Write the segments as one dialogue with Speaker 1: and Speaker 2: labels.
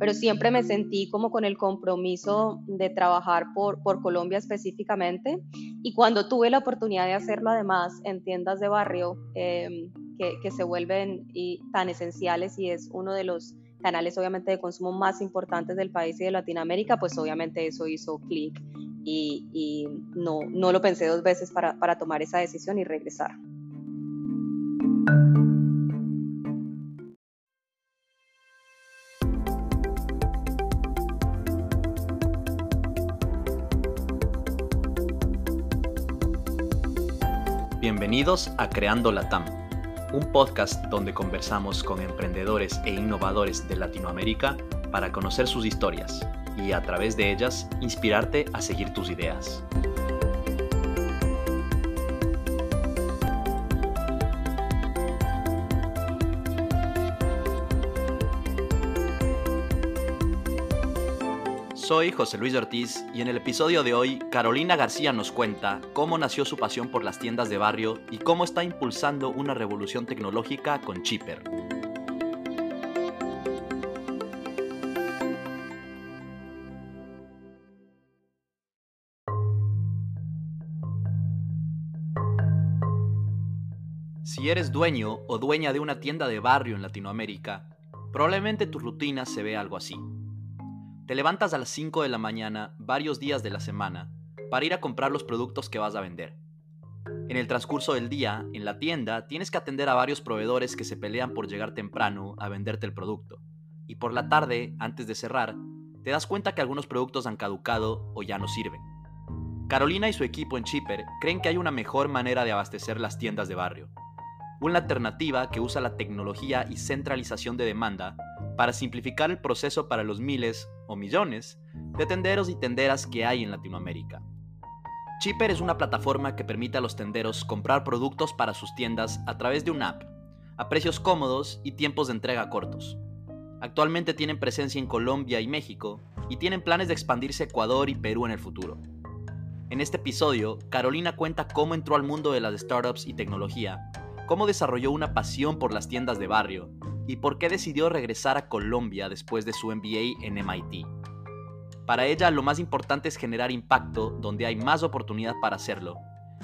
Speaker 1: pero siempre me sentí como con el compromiso de trabajar por, Colombia específicamente. Y cuando tuve la oportunidad de hacerlo además en tiendas de barrio, em, que, se vuelven tan esenciales y es uno de los canales obviamente de consumo más importantes del país y de Latinoamérica, pues obviamente eso hizo clic y, y, no, no lo pensé dos veces para, para tomar esa decisión y regresar.
Speaker 2: Bienvenidos a Creando Latam, un podcast donde conversamos con emprendedores e innovadores de Latinoamérica para conocer sus historias y a través de ellas inspirarte a seguir tus ideas. Soy José Luis Ortiz y en el episodio de hoy Carolina García nos cuenta cómo nació su pasión por las tiendas de barrio y cómo está impulsando una revolución tecnológica con Chipper. Si eres dueño o dueña de una tienda de barrio en Latinoamérica, probablemente tu rutina se ve algo así. Te levantas a las 5 de la mañana varios días de la semana para ir a comprar los productos que vas a vender. En el transcurso del día, en la tienda, tienes que atender a varios proveedores que se pelean por llegar temprano a venderte el producto. Y por la tarde, antes de cerrar, te das cuenta que algunos productos han caducado o ya no sirven. Carolina y su equipo en Chipper creen que hay una mejor manera de abastecer las tiendas de barrio. Una alternativa que usa la tecnología y centralización de demanda para simplificar el proceso para los miles o millones de tenderos y tenderas que hay en Latinoamérica. Chipper es una plataforma que permite a los tenderos comprar productos para sus tiendas a través de una app, a precios cómodos y tiempos de entrega cortos. Actualmente tienen presencia en Colombia y México y tienen planes de expandirse a Ecuador y Perú en el futuro. En este episodio, Carolina cuenta cómo entró al mundo de las startups y tecnología, cómo desarrolló una pasión por las tiendas de barrio y por qué decidió regresar a Colombia después de su MBA en MIT. Para ella lo más importante es generar impacto donde hay más oportunidad para hacerlo,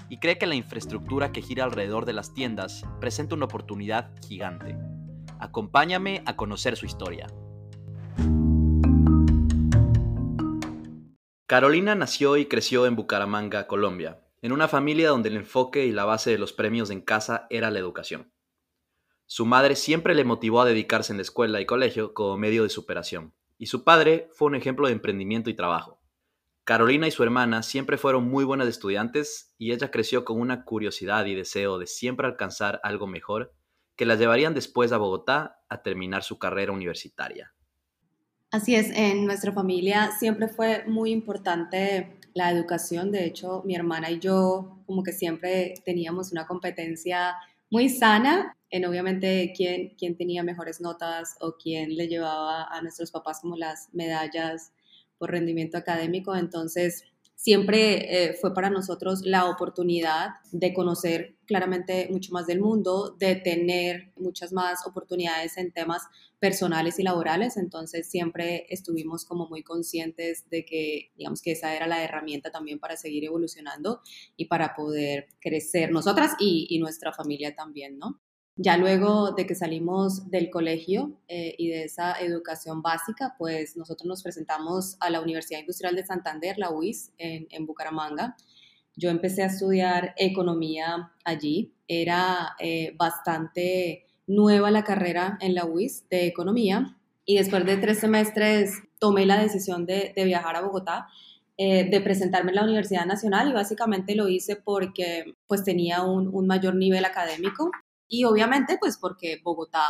Speaker 2: y cree que la infraestructura que gira alrededor de las tiendas presenta una oportunidad gigante. Acompáñame a conocer su historia. Carolina nació y creció en Bucaramanga, Colombia, en una familia donde el enfoque y la base de los premios en casa era la educación. Su madre siempre le motivó a dedicarse en la escuela y colegio como medio de superación, y su padre fue un ejemplo de emprendimiento y trabajo. Carolina y su hermana siempre fueron muy buenas estudiantes y ella creció con una curiosidad y deseo de siempre alcanzar algo mejor que la llevarían después a Bogotá a terminar su carrera universitaria.
Speaker 3: Así es, en nuestra familia siempre fue muy importante la educación. De hecho, mi hermana y yo como que siempre teníamos una competencia muy sana en obviamente quién, quién tenía mejores notas o quién le llevaba a nuestros papás como las medallas por rendimiento académico. Entonces, siempre eh, fue para nosotros la oportunidad de conocer claramente mucho más del mundo, de tener muchas más oportunidades en temas personales y laborales. Entonces siempre estuvimos como muy conscientes de que, digamos que esa era la herramienta también para seguir evolucionando y para poder crecer nosotras y, y nuestra familia también, ¿no? Ya luego de que salimos del colegio eh, y de esa educación básica, pues nosotros nos presentamos a la Universidad Industrial de Santander, la UIS, en, Bucaramanga. Yo empecé a estudiar economía allí. Era eh, bastante nueva la carrera en la UIS de economía y después de tres semestres tomé la decisión de, viajar a Bogotá, eh, de presentarme en la Universidad Nacional y básicamente lo hice porque pues tenía un mayor nivel académico y obviamente, pues porque Bogotá,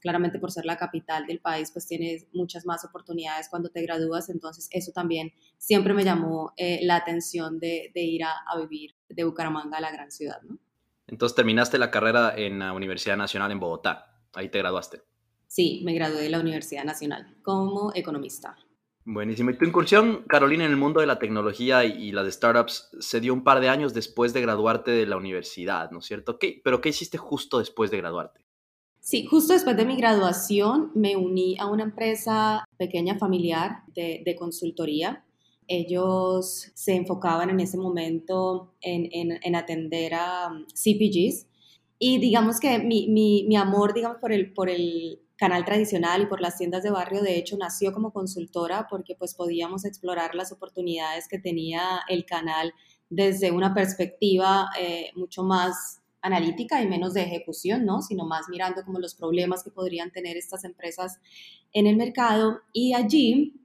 Speaker 3: claramente por ser la capital del país, pues tienes muchas más oportunidades cuando te gradúas. Entonces, eso también siempre me llamó eh, la atención de, ir a, vivir de Bucaramanga a la gran ciudad, ¿no?
Speaker 2: Entonces, terminaste la carrera en la Universidad Nacional en Bogotá. Ahí te graduaste.
Speaker 3: Sí, me gradué de la Universidad Nacional como economista.
Speaker 2: Buenísimo. Y tu incursión, Carolina, en el mundo de la tecnología y, las startups se dio un par de años después de graduarte de la universidad, ¿no es cierto? ¿Qué, ¿Pero qué hiciste justo después de graduarte?
Speaker 3: Sí, justo después de mi graduación me uní a una empresa pequeña familiar de, consultoría. Ellos se enfocaban en ese momento en, en, en atender a um, CPGs y digamos que mi, mi, mi amor, digamos, por el, por el canal tradicional y por las tiendas de barrio, de hecho, nació como consultora porque pues podíamos explorar las oportunidades que tenía el canal desde una perspectiva eh, mucho más analítica y menos de ejecución, ¿no? Sino más mirando como los problemas que podrían tener estas empresas en el mercado. Y allí,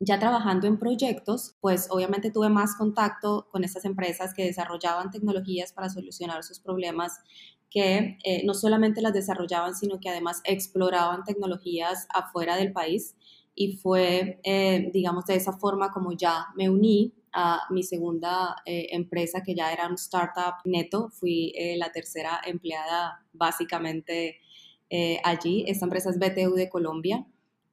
Speaker 3: ya trabajando en proyectos, pues obviamente tuve más contacto con estas empresas que desarrollaban tecnologías para solucionar sus problemas que eh, no solamente las desarrollaban, sino que además exploraban tecnologías afuera del país. Y fue, eh, digamos, de esa forma como ya me uní a mi segunda eh, empresa, que ya era un startup neto. Fui la tercera empleada básicamente allí. Esta empresa es BTU de Colombia.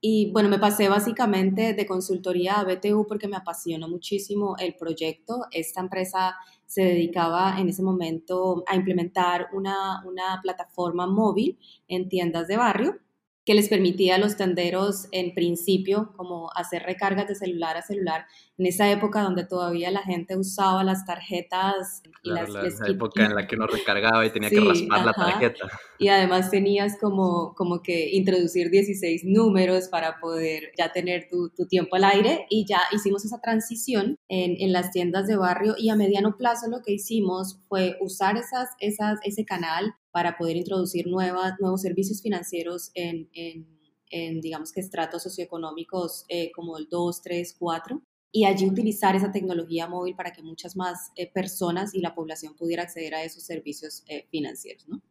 Speaker 3: Y bueno, me pasé básicamente de consultoría a BTU porque me apasionó muchísimo el proyecto. Esta empresa se dedicaba en ese momento a implementar una, una plataforma móvil en tiendas de barrio que les permitía a los tenderos en principio como hacer recargas de celular a celular en esa época donde todavía la gente usaba las tarjetas
Speaker 2: y las la, época en la que uno recargaba y tenía que raspar la tarjeta.
Speaker 3: Y además tenías como como que introducir 16 números para poder ya tener tu, tu tiempo al aire. Y ya hicimos esa transición en, en, las tiendas de barrio y a mediano plazo lo que hicimos fue usar esas, esas, ese canal para poder introducir nuevas, nuevos servicios financieros en, en, digamos que estratos socioeconómicos eh, como el 2, 3, 4 y allí utilizar esa tecnología móvil para que muchas más eh, personas y la población pudiera acceder a esos servicios eh, financieros, ¿no?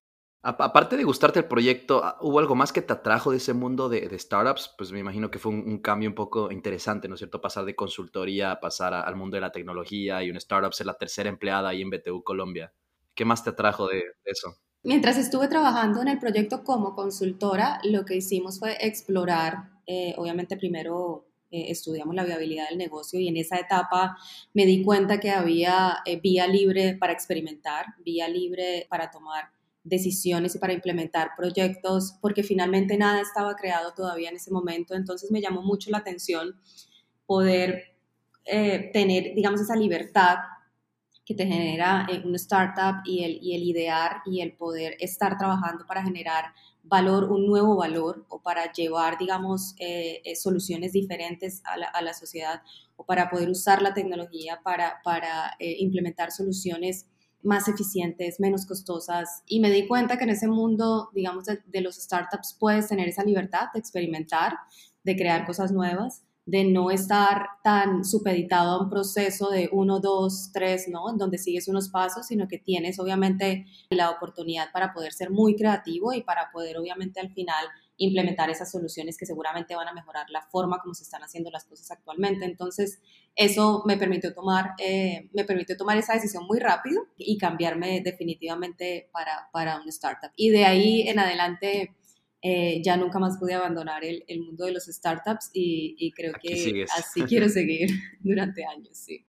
Speaker 2: Aparte de gustarte el proyecto, ah, ¿hubo algo más que te atrajo de ese mundo de, startups? Pues me imagino que fue un, cambio un poco interesante, ¿no es cierto? Pasar de consultoría a pasar al mundo de la tecnología y un startup ser la tercera empleada ahí en BTU Colombia. ¿Qué más te atrajo de eso?
Speaker 3: Mientras estuve trabajando en el proyecto como consultora, lo que hicimos fue explorar, eh, obviamente primero eh, estudiamos la viabilidad del negocio y en esa etapa me di cuenta que había eh, vía libre para experimentar, vía libre para tomar decisiones y para implementar proyectos, porque finalmente nada estaba creado todavía en ese momento, entonces me llamó mucho la atención poder tener, digamos, esa libertad que te genera eh, una startup y el, y el idear y el poder estar trabajando para generar valor, un nuevo valor o para llevar, digamos, eh, eh, soluciones diferentes a la, a la, sociedad o para poder usar la tecnología para, para implementar soluciones más eficientes, menos costosas. Y me di cuenta que en ese mundo, digamos, de los startups puedes tener esa libertad de experimentar, de crear cosas nuevas de no estar tan supeditado a un proceso de uno, dos, tres, ¿no? En donde sigues unos pasos, sino que tienes obviamente la oportunidad para poder ser muy creativo y para poder obviamente al final implementar esas soluciones que seguramente van a mejorar la forma como se están haciendo las cosas actualmente. Entonces, eso me permitió tomar, eh, me permitió tomar esa decisión muy rápido y cambiarme definitivamente para, para un startup. Y de ahí en adelante eh, ya nunca más pude abandonar el, el mundo de los startups y, creo que así quiero seguir durante años, sí.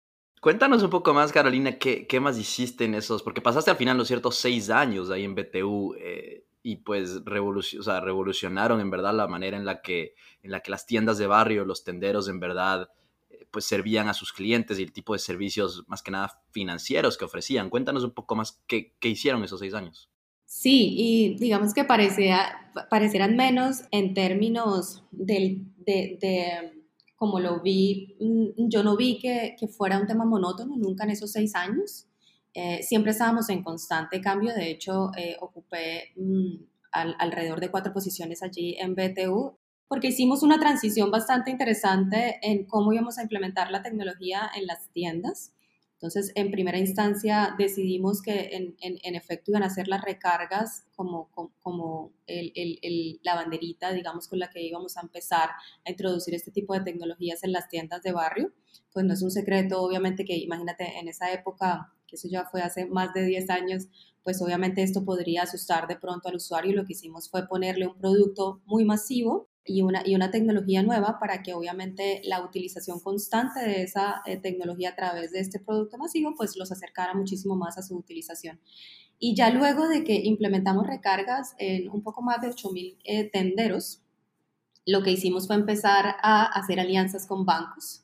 Speaker 2: Cuéntanos un poco más, Carolina, ¿qué, qué más hiciste en esos? Porque pasaste al final los ciertos seis años ahí en BTU eh, y pues revolucion, o sea, revolucionaron en verdad la manera en la, que, en la que las tiendas de barrio, los tenderos en verdad eh, pues servían a sus clientes y el tipo de servicios más que nada financieros que ofrecían. Cuéntanos un poco más qué, qué hicieron esos seis años.
Speaker 3: Sí, y digamos que parecía, parecieran menos en términos del, de, de, como lo vi, mm, yo no vi que, que, fuera un tema monótono nunca en esos seis años. Eh, siempre estábamos en constante cambio, de hecho eh, ocupé mm, alrededor de cuatro posiciones allí en BTU porque hicimos una transición bastante interesante en cómo íbamos a implementar la tecnología en las tiendas. Entonces, en primera instancia decidimos que en, en, efecto iban a hacer las recargas como, como, el, el, la banderita, digamos, con la que íbamos a empezar a introducir este tipo de tecnologías en las tiendas de barrio. Pues no es un secreto, obviamente, que imagínate en esa época, que eso ya fue hace más de 10 años, pues obviamente esto podría asustar de pronto al usuario y lo que hicimos fue ponerle un producto muy masivo
Speaker 4: y una, y una tecnología nueva para que obviamente la utilización constante de esa eh, tecnología a través de este producto masivo pues los acercara muchísimo más a su utilización. Y ya luego de que implementamos recargas en un poco más de 8.000 eh, tenderos, lo que hicimos fue empezar a hacer alianzas con bancos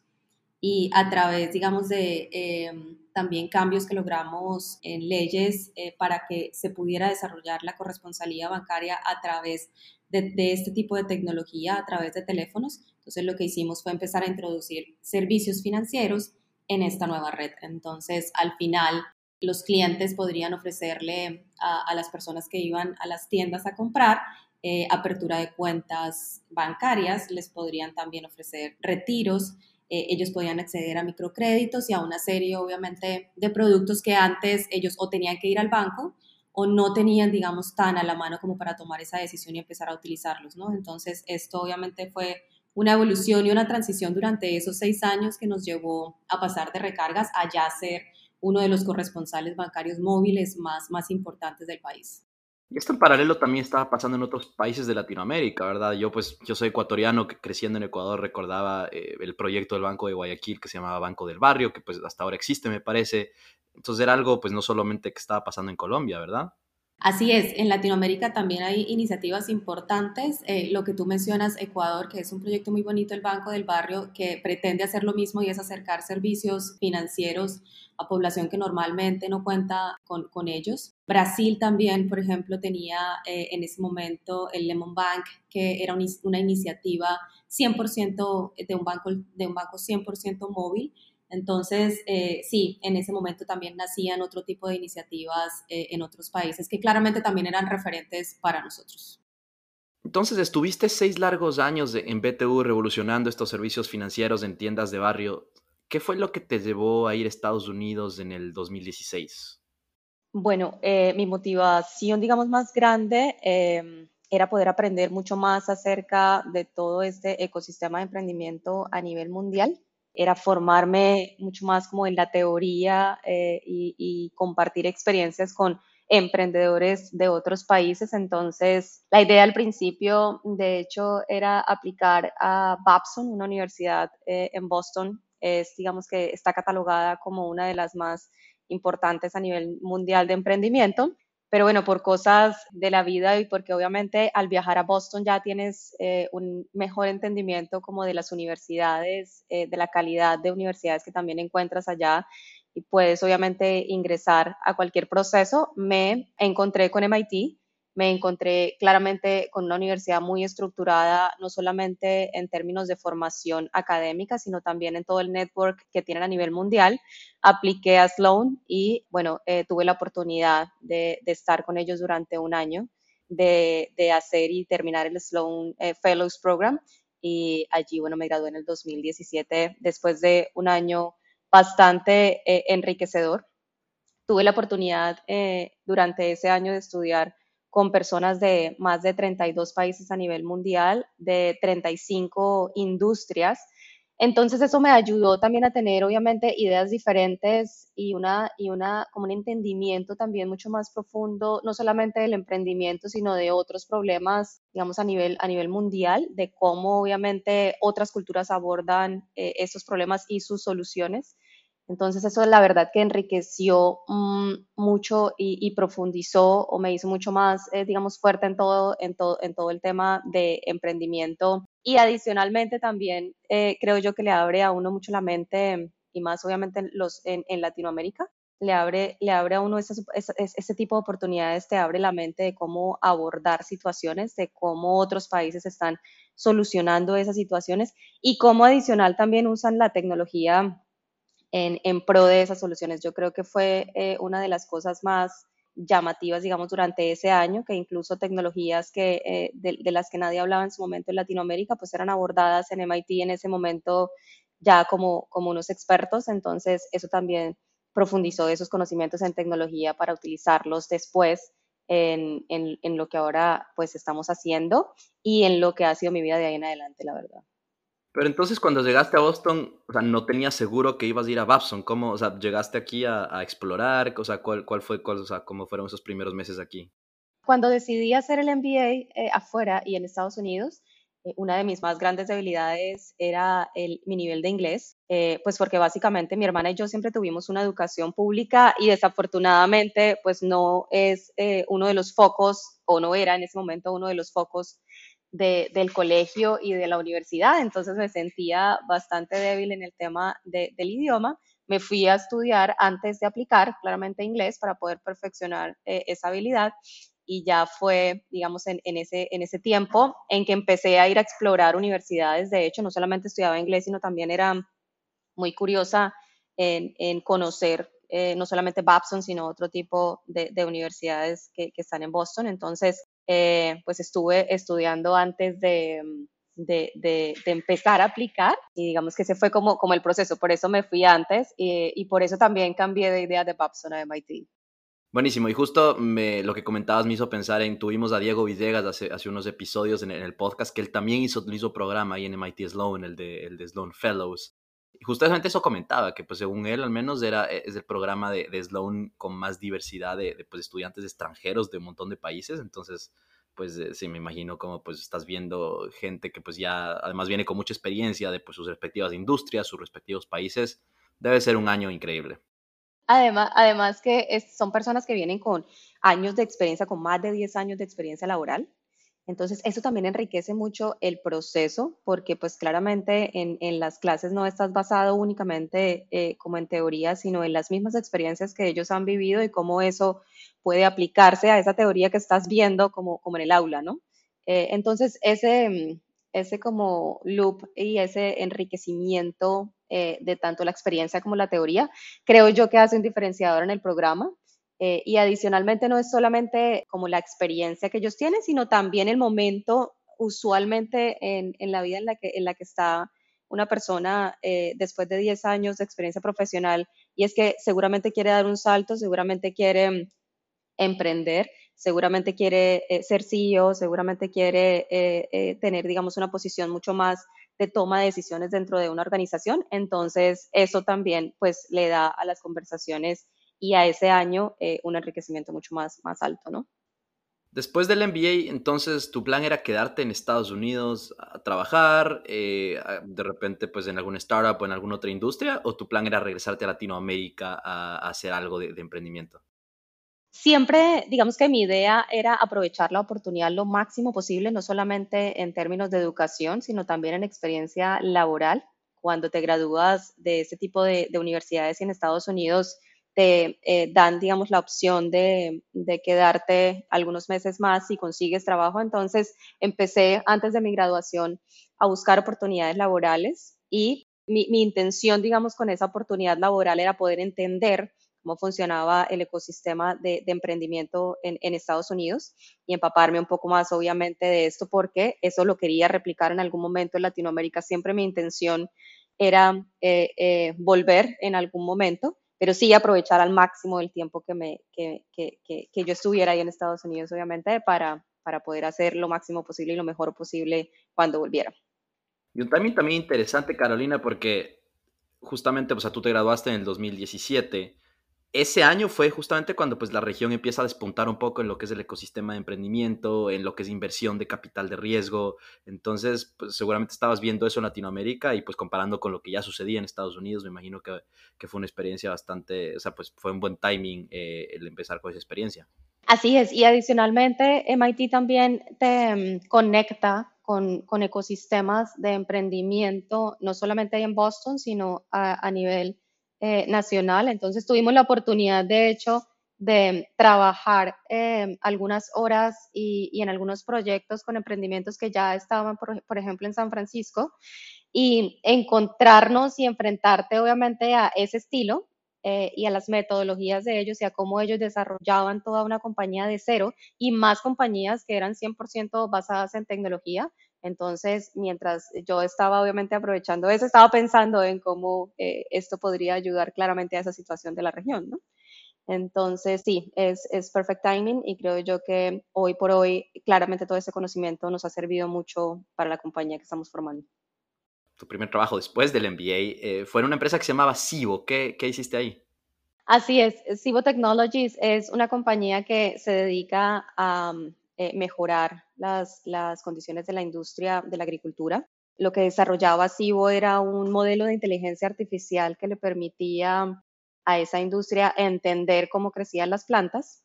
Speaker 4: y a través, digamos, de em, también cambios que logramos en leyes eh, para que se pudiera desarrollar la corresponsalía bancaria a través de, este tipo de tecnología, a través de teléfonos. Entonces, lo que hicimos fue empezar a introducir servicios financieros en esta nueva red. Entonces, al final, los clientes podrían ofrecerle a, las personas que iban a las tiendas a comprar eh, apertura de cuentas bancarias, les podrían también ofrecer retiros, eh, ellos podían acceder a microcréditos y a una serie, obviamente, de productos que antes ellos o tenían que ir al banco o no tenían, digamos, tan a la mano como para tomar esa decisión y empezar a utilizarlos, ¿no? Entonces, esto obviamente fue una evolución y una transición durante esos seis años que nos llevó a pasar de recargas a ya ser uno de los corresponsales bancarios móviles más, importantes del país.
Speaker 2: Y esto en paralelo también estaba pasando en otros países de Latinoamérica, ¿verdad? Yo pues yo soy ecuatoriano creciendo en Ecuador recordaba eh, el proyecto del Banco de Guayaquil que se llamaba Banco del Barrio, que pues hasta ahora existe me parece. Entonces era algo pues no solamente que estaba pasando en Colombia, ¿verdad?
Speaker 4: Así es, en Latinoamérica también hay iniciativas importantes. Eh, lo que tú mencionas, Ecuador, que es un proyecto muy bonito, el Banco del Barrio, que pretende hacer lo mismo y es acercar servicios financieros a población que normalmente no cuenta con, ellos. Brasil también, por ejemplo, tenía eh, en ese momento el Lemon Bank, que era una iniciativa 100% de un banco, de un banco 100% móvil entonces, eh, sí, en ese momento también nacían otro tipo de iniciativas eh, en otros países que claramente también eran referentes para nosotros.
Speaker 2: Entonces, estuviste seis largos años en BTU revolucionando estos servicios financieros en tiendas de barrio. ¿Qué fue lo que te llevó a ir a Estados Unidos en el 2016?
Speaker 3: Bueno, eh, mi motivación, digamos, más grande em, era poder aprender mucho más acerca de todo este ecosistema de emprendimiento a nivel mundial era formarme mucho más como en la teoría eh, y, compartir experiencias con emprendedores de otros países. Entonces, la idea al principio, de hecho, era aplicar a Babson, una universidad eh, en Boston. Es, digamos que está catalogada como una de las más importantes a nivel mundial de emprendimiento. Pero bueno, por cosas de la vida y porque obviamente al viajar a Boston ya tienes eh, un mejor entendimiento como de las universidades, eh, de la calidad de universidades que también encuentras allá y puedes obviamente ingresar a cualquier proceso, me encontré con MIT me encontré claramente con una universidad muy estructurada, no solamente en términos de formación académica, sino también en todo el network que tienen a nivel mundial. Apliqué a Sloan y, bueno, eh, tuve la oportunidad de, estar con ellos durante un año, de, hacer y terminar el Sloan eh, Fellows Program. Y allí, bueno, me gradué en el 2017 después de un año bastante eh, enriquecedor. Tuve la oportunidad durante ese año de estudiar con personas de más de 32 países a nivel mundial, de 35 industrias. Entonces eso me ayudó también a tener obviamente ideas diferentes y una y una como un entendimiento también mucho más profundo no solamente del emprendimiento sino de otros problemas digamos a nivel a nivel mundial de cómo obviamente otras culturas abordan eh, estos problemas y sus soluciones entonces eso es la verdad que enriqueció mm, mucho y, profundizó o me hizo mucho más, eh, digamos, fuerte en todo, en, todo, en todo el tema de emprendimiento. Y adicionalmente también eh, creo yo que le abre a uno mucho la mente, y más obviamente en, en, Latinoamérica, le abre, le abre a uno ese, ese, tipo de oportunidades, te abre la mente de cómo abordar situaciones, de cómo otros países están solucionando esas situaciones y cómo adicional también usan la tecnología en, pro de esas soluciones. Yo creo que fue eh, una de las cosas más llamativas, digamos, durante ese año, que incluso tecnologías que, eh, de, las que nadie hablaba en su momento en Latinoamérica, pues eran abordadas en MIT en ese momento ya como, como unos expertos. Entonces, eso también profundizó esos conocimientos en tecnología para utilizarlos después en, en, en lo que ahora pues estamos haciendo y en lo que ha sido mi vida de ahí en adelante, la verdad.
Speaker 2: Pero entonces cuando llegaste a Boston, o sea, no tenías seguro que ibas a ir a Babson. ¿Cómo, o sea, llegaste aquí a, explorar? O sea, ¿cuál, cuál fue, cuál, o sea, cómo fueron esos primeros meses aquí?
Speaker 3: Cuando decidí hacer el MBA eh, afuera y en Estados Unidos, eh, una de mis más grandes debilidades era el, mi nivel de inglés, eh, pues porque básicamente mi hermana y yo siempre tuvimos una educación pública y desafortunadamente pues no es uno de los focos o no era en ese momento uno de los focos del colegio y de la universidad, entonces me sentía bastante débil en el tema del idioma. Me fui a estudiar antes de aplicar claramente inglés para poder perfeccionar esa habilidad y ya fue, digamos, en, ese, en ese tiempo en que empecé a ir a explorar universidades. De hecho, no solamente estudiaba inglés, sino también era muy curiosa en, conocer eh, no solamente Babson, sino otro tipo de, universidades que, están en Boston. Entonces, eh, pues estuve estudiando antes de, de, empezar a aplicar y digamos que ese fue como, como el proceso. Por eso me fui antes y, por eso también cambié de idea de Babson a MIT.
Speaker 2: Buenísimo, y justo me, lo que comentabas me hizo pensar en, tuvimos a Diego Villegas hace, hace unos episodios en, el podcast, que él también hizo, hizo programa ahí en MIT Sloan, el de, el de Sloan Fellows. Justamente eso comentaba, que pues según él al menos era, es el programa de, de Sloan con más diversidad de, pues, estudiantes extranjeros de un montón de países, entonces pues eh, sí me imagino como pues estás viendo gente que pues ya además viene con mucha experiencia de pues sus respectivas industrias, sus respectivos países, debe ser un año increíble.
Speaker 3: Además, además que son personas que vienen con años de experiencia, con más de 10 años de experiencia laboral. Entonces, eso también enriquece mucho el proceso, porque pues claramente en, las clases no estás basado únicamente eh, como en teoría, sino en las mismas experiencias que ellos han vivido y cómo eso puede aplicarse a esa teoría que estás viendo como, en el aula, ¿no? Eh, entonces, ese, ese como loop y ese enriquecimiento eh, de tanto la experiencia como la teoría, creo yo que hace un diferenciador en el programa. Eh, y adicionalmente no es solamente como la experiencia que ellos tienen, sino también el momento usualmente en, en la vida en la que, en la que está una persona eh, después de 10 años de experiencia profesional y es que seguramente quiere dar un salto, seguramente quiere emprender seguramente quiere eh, ser CEO, seguramente quiere tener, digamos, una posición mucho más de toma de decisiones dentro de una organización. Entonces, eso también, pues, le da a las conversaciones y a ese año un enriquecimiento mucho más, más alto, ¿no?
Speaker 2: Después del MBA, entonces, ¿tu plan era quedarte en Estados Unidos a trabajar, de repente, pues, en alguna startup o en alguna otra industria? ¿O tu plan era regresarte a Latinoamérica a, hacer algo de emprendimiento?
Speaker 3: Siempre, digamos que mi idea era aprovechar la oportunidad lo máximo posible, no solamente en términos de educación, sino también en experiencia laboral. Cuando te gradúas de ese tipo de, universidades en Estados Unidos, te eh, dan, digamos, la opción de, quedarte algunos meses más si consigues trabajo. Entonces, empecé antes de mi graduación a buscar oportunidades laborales y mi, intención, digamos, con esa oportunidad laboral era poder entender cómo funcionaba el ecosistema de, emprendimiento en, Estados Unidos y empaparme un poco más, obviamente, de esto, porque eso lo quería replicar en algún momento en Latinoamérica. Siempre mi intención era eh, eh, volver en algún momento, pero sí aprovechar al máximo el tiempo que, me, que, que, que, yo estuviera ahí en Estados Unidos, obviamente, para, para poder hacer lo máximo posible y lo mejor posible cuando volviera.
Speaker 2: Y un también, también interesante, Carolina, porque justamente, o sea, tú te graduaste en el 2017 ese año fue justamente cuando pues la región empieza a despuntar un poco en lo que es el ecosistema de emprendimiento, en lo que es inversión de capital de riesgo. Entonces, pues seguramente estabas viendo eso en Latinoamérica y pues comparando con lo que ya sucedía en Estados Unidos, me imagino que, fue una experiencia bastante, o sea, pues fue un buen timing eh, el empezar con esa experiencia.
Speaker 3: Así es, y adicionalmente MIT también te mm, conecta con, con, ecosistemas de emprendimiento, no solamente en Boston, sino a, a nivel eh, nacional. Entonces tuvimos la oportunidad, de hecho, de trabajar eh, algunas horas y, en algunos proyectos con emprendimientos que ya estaban, por, ejemplo, en San Francisco, y encontrarnos y enfrentarte, obviamente, a ese estilo eh, y a las metodologías de ellos y a cómo ellos desarrollaban toda una compañía de cero y más compañías que eran 100% basadas en tecnología. Entonces, mientras yo estaba obviamente aprovechando eso, estaba pensando en cómo eh, esto podría ayudar claramente a esa situación de la región, ¿no? Entonces, sí, es, es perfect timing y creo yo que hoy por hoy claramente todo ese conocimiento nos ha servido mucho para la compañía que estamos formando.
Speaker 2: Tu primer trabajo después del MBA eh, fue en una empresa que se llamaba Sivo. ¿Qué, ¿Qué hiciste ahí?
Speaker 3: Así es, Sivo Technologies es una compañía que se dedica a mejorar las, las condiciones de la industria de la agricultura. Lo que desarrollaba Cibo era un modelo de inteligencia artificial que le permitía a esa industria entender cómo crecían las plantas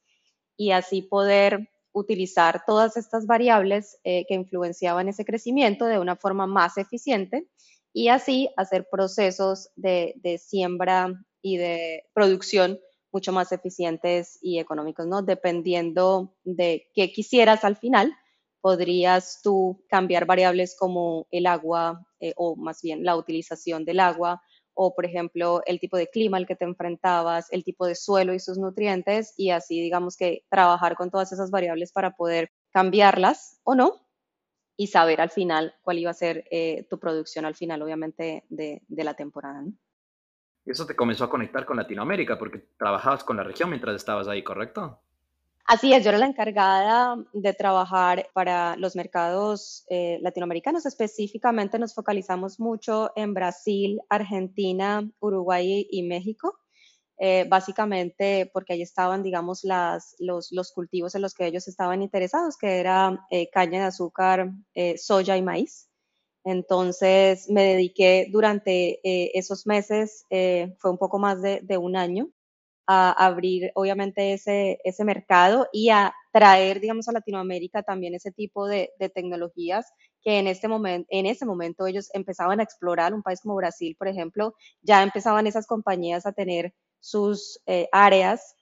Speaker 3: y así poder utilizar todas estas variables que influenciaban ese crecimiento de una forma más eficiente y así hacer procesos de, siembra y de producción mucho más eficientes y económicos, ¿no? Dependiendo de qué quisieras al final, podrías tú cambiar variables como el agua eh, o más bien la utilización del agua o, por ejemplo, el tipo de clima al que te enfrentabas, el tipo de suelo y sus nutrientes y así, digamos que trabajar con todas esas variables para poder cambiarlas o no y saber al final cuál iba a ser eh, tu producción al final, obviamente, de, la temporada.
Speaker 2: Y eso te comenzó a conectar con Latinoamérica porque trabajabas con la región mientras estabas ahí, ¿correcto?
Speaker 3: Así es, yo era la encargada de trabajar para los mercados eh, latinoamericanos. Específicamente nos focalizamos mucho en Brasil, Argentina, Uruguay y México. Eh, básicamente porque ahí estaban, digamos, los, los, cultivos en los que ellos estaban interesados, que era eh, caña de azúcar, soya y maíz. Entonces me dediqué durante esos meses, fue un poco más de, de, un año, a abrir obviamente ese, ese mercado y a traer, digamos, a Latinoamérica también ese tipo de, de tecnologías que en este en ese momento ellos empezaban a explorar, un país como Brasil, por ejemplo, ya empezaban esas compañías a tener sus eh, áreas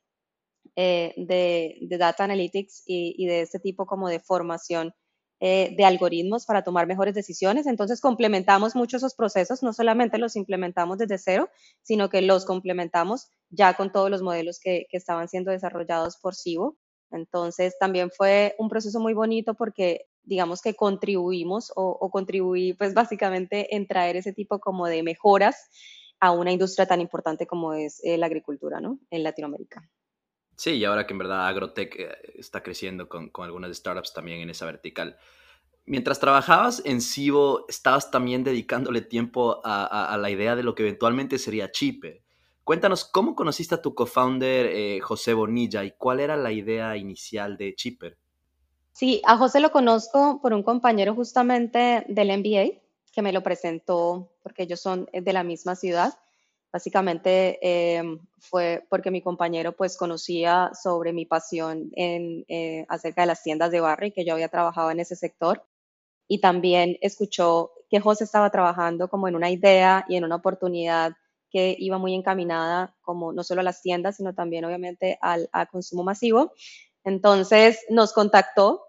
Speaker 3: eh, de, data analytics y, de este tipo como de formación eh, de algoritmos para tomar mejores decisiones. Entonces complementamos mucho esos procesos, no solamente los implementamos desde cero, sino que los complementamos ya con todos los modelos que, estaban siendo desarrollados por Cibo. Entonces también fue un proceso muy bonito porque digamos que contribuimos o, o contribuí pues básicamente en traer ese tipo como de mejoras a una industria tan importante como es eh, la agricultura, ¿no? En Latinoamérica.
Speaker 2: Sí, y ahora que en verdad Agrotech eh, está creciendo con, con algunas startups también en esa vertical. Mientras trabajabas en Cibo, estabas también dedicándole tiempo a, a, la idea de lo que eventualmente sería Chipe. Cuéntanos, ¿cómo conociste a tu co-founder eh, José Bonilla y cuál era la idea inicial de Chipper?
Speaker 3: Sí, a José lo conozco por un compañero justamente del MBA, que me lo presentó porque ellos son eh, de la misma ciudad. Básicamente em, fue porque mi compañero pues conocía sobre mi pasión en, eh, acerca de las tiendas de barrio y que yo había trabajado en ese sector. Y también escuchó que José estaba trabajando como en una idea y en una oportunidad que iba muy encaminada como no solo a las tiendas, sino también obviamente al, al consumo masivo. Entonces nos contactó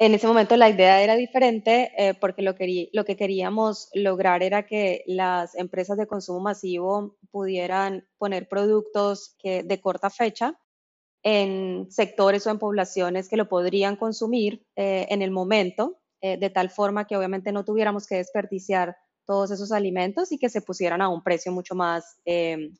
Speaker 3: en ese momento la idea era diferente eh, porque lo, que queríamos lograr era que las empresas de consumo masivo pudieran poner productos de corta fecha en sectores o en poblaciones que lo podrían consumir eh, en el momento, eh, de tal forma que obviamente no tuviéramos que desperdiciar todos esos alimentos y que se pusieran a un precio mucho más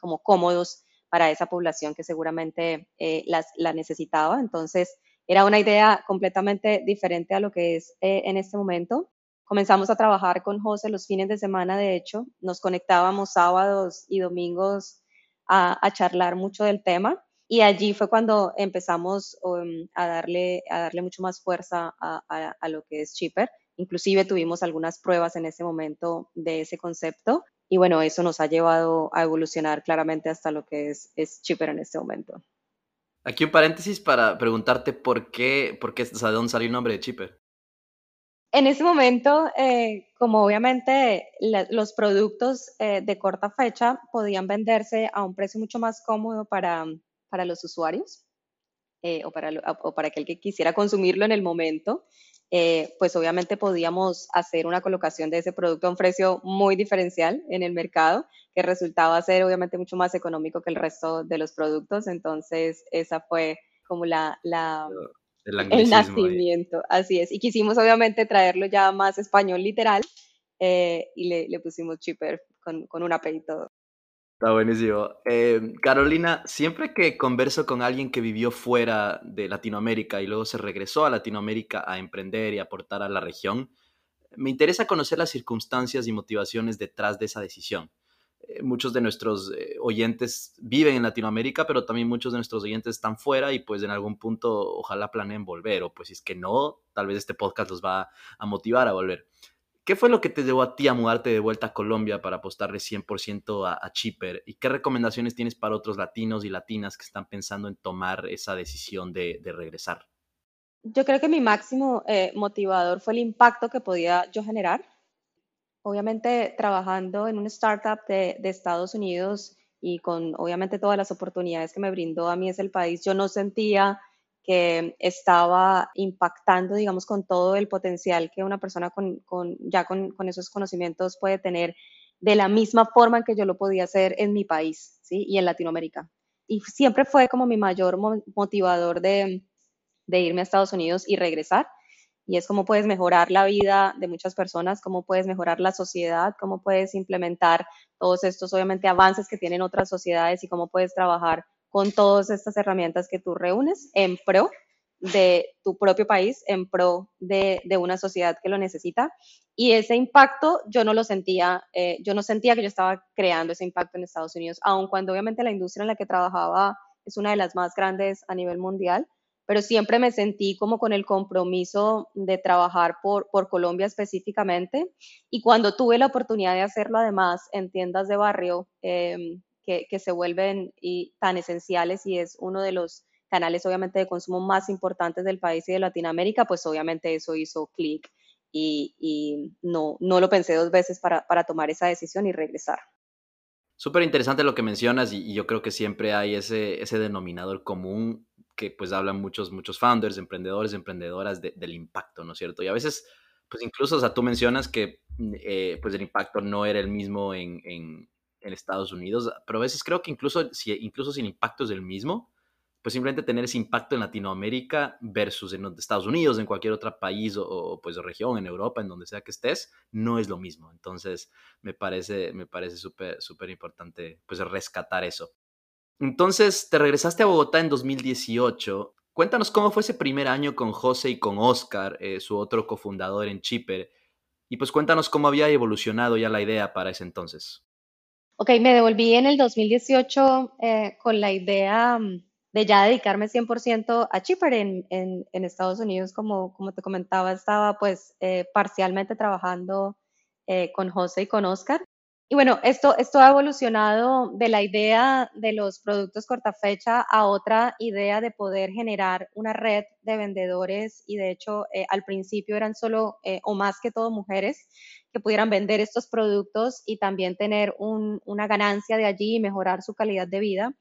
Speaker 3: como cómodos para esa población que seguramente las, la necesitaba. Entonces, era una idea completamente diferente a lo que es eh, en este momento. Comenzamos a trabajar con José los fines de semana, de hecho, nos conectábamos sábados y domingos a, charlar mucho del tema y allí fue cuando empezamos um, a, darle, a darle mucho más fuerza a, lo que es Chipper. Inclusive tuvimos algunas pruebas en ese momento de ese concepto y bueno, eso nos ha llevado a evolucionar claramente hasta lo que es, es Chipper en este momento.
Speaker 2: Aquí un paréntesis para preguntarte por qué, por qué, o sea, de dónde salió el nombre de Chipper.
Speaker 3: En ese momento, eh, como obviamente los productos eh, de corta fecha podían venderse a un precio mucho más cómodo para, para los usuarios eh, o, para, o para aquel que quisiera consumirlo en el momento, eh, pues obviamente podíamos hacer una colocación de ese producto a un precio muy diferencial en el mercado, que resultaba ser obviamente mucho más económico que el resto de los productos. Entonces, esa fue como la, la el, nacimiento, así es. Y quisimos obviamente traerlo ya más español literal eh, y le, le, pusimos cheaper con, con un AP y todo.
Speaker 2: Está buenísimo. Eh, Carolina, siempre que converso con alguien que vivió fuera de Latinoamérica y luego se regresó a Latinoamérica a emprender y aportar a la región, me interesa conocer las circunstancias y motivaciones detrás de esa decisión. eh, muchos de nuestros eh, oyentes viven en Latinoamérica, pero también muchos de nuestros oyentes están fuera y pues en algún punto ojalá planeen volver o pues si es que no, tal vez este podcast los va a motivar a volver. ¿Qué fue lo que te llevó a ti a mudarte de vuelta a Colombia para apostarle 100% a, a Chipper? ¿Y qué recomendaciones tienes para otros latinos y latinas que están pensando en tomar esa decisión de, regresar?
Speaker 3: Yo creo que mi máximo eh, motivador fue el impacto que podía yo generar. Obviamente trabajando en una startup de, de Estados Unidos y con obviamente todas las oportunidades que me brindó a mí es el país, yo no sentía que estaba impactando, digamos, con todo el potencial que una persona con, ya con, esos conocimientos puede tener de la misma forma en que yo lo podía hacer en mi país. Y en Latinoamérica. Y siempre fue como mi mayor motivador de, de irme a Estados Unidos y regresar. Y es cómo puedes mejorar la vida de muchas personas, cómo puedes mejorar la sociedad, cómo puedes implementar todos estos, obviamente, avances que tienen otras sociedades y cómo puedes trabajar con todas estas herramientas que tú reúnes en pro de tu propio país, en pro de, una sociedad que lo necesita. Y ese impacto yo no lo sentía, eh, yo no sentía que yo estaba creando ese impacto en Estados Unidos, aun cuando obviamente la industria en la que trabajaba es una de las más grandes a nivel mundial, pero siempre me sentí como con el compromiso de trabajar por, Colombia específicamente. Y cuando tuve la oportunidad de hacerlo además en tiendas de barrio, em, que, se vuelven y, tan esenciales y es uno de los canales obviamente de consumo más importantes del país y de Latinoamérica, pues obviamente eso hizo clic y, no, no lo pensé dos veces para, tomar esa decisión y regresar.
Speaker 2: Súper interesante lo que mencionas y, yo creo que siempre hay ese, ese denominador común que pues hablan muchos, muchos founders, emprendedores, emprendedoras del impacto, ¿no es cierto? Y a veces, pues incluso, o sea, tú mencionas que eh, pues el impacto no era el mismo en Estados Unidos, pero a veces creo que incluso, si, incluso sin impacto es el mismo, pues simplemente tener ese impacto en Latinoamérica versus en Estados Unidos, en cualquier otro país o, pues región, en Europa, en donde sea que estés, no es lo mismo. Entonces, me parece, me parece súper, súper importante pues rescatar eso. Entonces, te regresaste a Bogotá en 2018. Cuéntanos cómo fue ese primer año con José y con Oscar, eh, su otro cofundador en Chipper. Y pues cuéntanos cómo había evolucionado ya la idea para ese entonces.
Speaker 3: Ok, me devolví en el 2018 eh, con la idea mm, de ya dedicarme 100% a Chipper en, en, Estados Unidos, como, como te comentaba, estaba pues eh, parcialmente trabajando eh, con José y con Oscar. Y bueno, esto, esto ha evolucionado de la idea de los productos corta fecha a otra idea de poder generar una red de vendedores y de hecho al principio eran solo o más que todo mujeres que pudieran vender estos productos y también tener una ganancia de allí y mejorar su calidad de vida.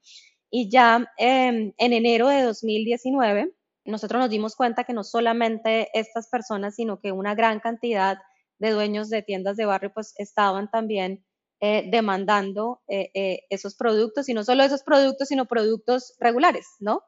Speaker 3: Y ya em, en enero de 2019, nosotros nos dimos cuenta que no solamente estas personas, sino que una gran cantidad de dueños de tiendas de barrio, pues estaban también eh, demandando eh, eh, esos productos, y no solo esos productos, sino productos regulares, ¿no?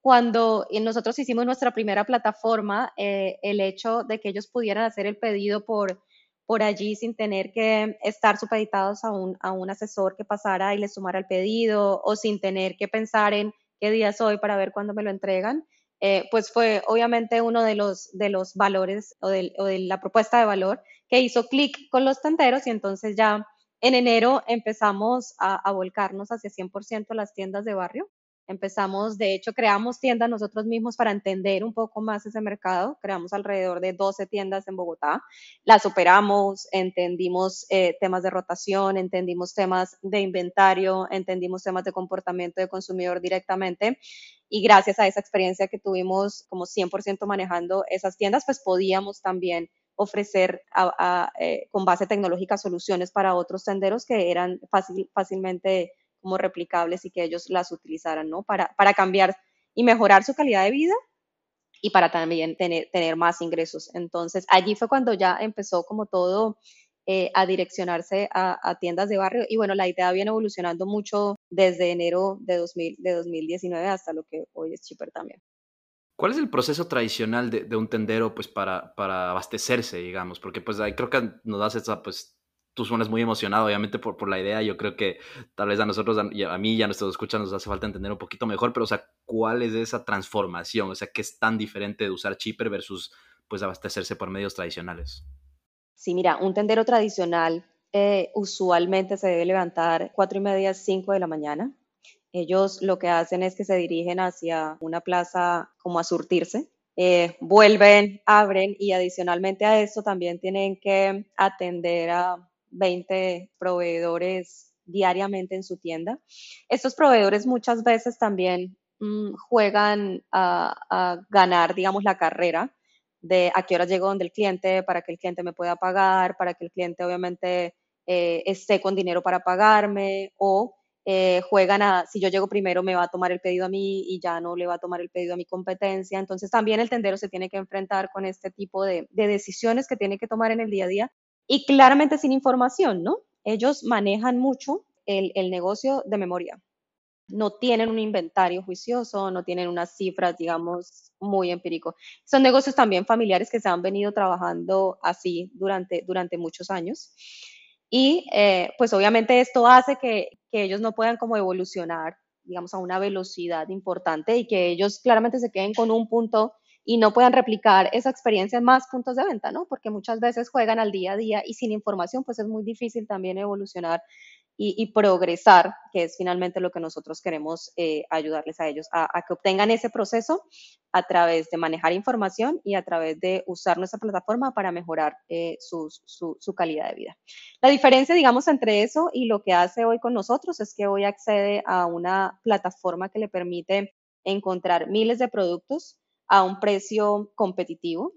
Speaker 3: Cuando nosotros hicimos nuestra primera plataforma, el hecho de que ellos pudieran hacer el pedido por por allí sin tener que estar supeditados a un, a un asesor que pasara y les sumara el pedido o sin tener que pensar en qué día soy para ver cuándo me lo entregan, eh, pues fue obviamente uno de los, de los valores o de, o de la propuesta de valor que hizo clic con los tanteros y entonces ya en enero empezamos a, volcarnos hacia 100% las tiendas de barrio Empezamos, de hecho, creamos tiendas nosotros mismos para entender un poco más ese mercado. Creamos alrededor de 12 tiendas en Bogotá. Las operamos, entendimos eh, temas de rotación, entendimos temas de inventario, entendimos temas de comportamiento de consumidor directamente. Y gracias a esa experiencia que tuvimos como 100% manejando esas tiendas, pues podíamos también ofrecer eh, con base tecnológica soluciones para otros tenderos que eran fácil, fácilmente como replicables y que ellos las utilizaran, ¿no? Para, para cambiar y mejorar su calidad de vida y para también tener, tener más ingresos. Entonces, allí fue cuando ya empezó como todo eh, a direccionarse a, tiendas de barrio. Y bueno, la idea viene evolucionando mucho desde enero de, 2000, de 2019 hasta lo que hoy es Chipper también.
Speaker 2: ¿Cuál es el proceso tradicional de, un tendero pues para, para abastecerse, digamos? Porque pues ahí creo que nos das esa pues tú suenas muy emocionado, obviamente, por, por la idea. Yo creo que tal vez a nosotros, a, mí y a nuestros escuchas nos hace falta entender un poquito mejor, pero, o sea, ¿cuál es esa transformación? O sea, ¿qué es tan diferente de usar Chipper versus, pues, abastecerse por medios tradicionales?
Speaker 3: Sí, mira, un tendero tradicional eh, usualmente se debe levantar cuatro y media, cinco de la mañana. Ellos lo que hacen es que se dirigen hacia una plaza como a surtirse. Eh, vuelven, abren y adicionalmente a eso también tienen que atender a 20 proveedores diariamente en su tienda. Estos proveedores muchas veces también mm, juegan a, ganar, digamos, la carrera de a qué hora llego donde el cliente para que el cliente me pueda pagar, para que el cliente obviamente eh, esté con dinero para pagarme o eh, juegan a, si yo llego primero me va a tomar el pedido a mí y ya no le va a tomar el pedido a mi competencia. Entonces también el tendero se tiene que enfrentar con este tipo de, de decisiones que tiene que tomar en el día a día y claramente sin información, ¿no? Ellos manejan mucho el, el negocio de memoria. No tienen un inventario juicioso, no tienen unas cifras, digamos, muy empírico. Son negocios también familiares que se han venido trabajando así durante, durante muchos años. Y eh, pues obviamente esto hace que, que, ellos no puedan como evolucionar, digamos, a una velocidad importante y que ellos claramente se queden con un punto y no puedan replicar esa experiencia en más puntos de venta, ¿no? Porque muchas veces juegan al día a día y sin información, pues es muy difícil también evolucionar y, progresar, que es finalmente lo que nosotros queremos eh, ayudarles a ellos, a, que obtengan ese proceso a través de manejar información y a través de usar nuestra plataforma para mejorar eh, su, su, calidad de vida. La diferencia, digamos, entre eso y lo que hace hoy con nosotros es que hoy accede a una plataforma que le permite encontrar miles de productos a un precio competitivo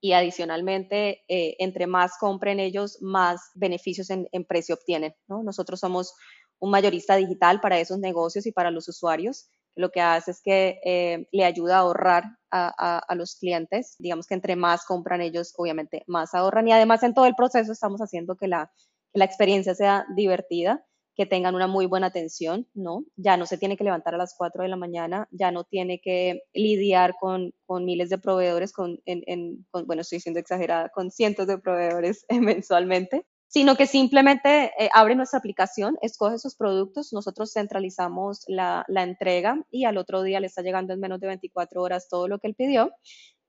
Speaker 3: y adicionalmente, eh, entre más compren ellos, más beneficios en, precio obtienen. Nosotros somos un mayorista digital para esos negocios y para los usuarios. Lo que hace es que eh, le ayuda a ahorrar a, los clientes. Digamos que entre más compran ellos, obviamente más ahorran. Y además en todo el proceso estamos haciendo que la, que la experiencia sea divertida que tengan una muy buena atención, ¿no? Ya no se tiene que levantar a las 4 de la mañana, ya no tiene que lidiar con, con miles de proveedores, con, en, bueno, estoy siendo exagerada, con cientos de proveedores mensualmente, sino que simplemente eh, abre nuestra aplicación, escoge sus productos, nosotros centralizamos la, la, entrega y al otro día le está llegando en menos de 24 horas todo lo que él pidió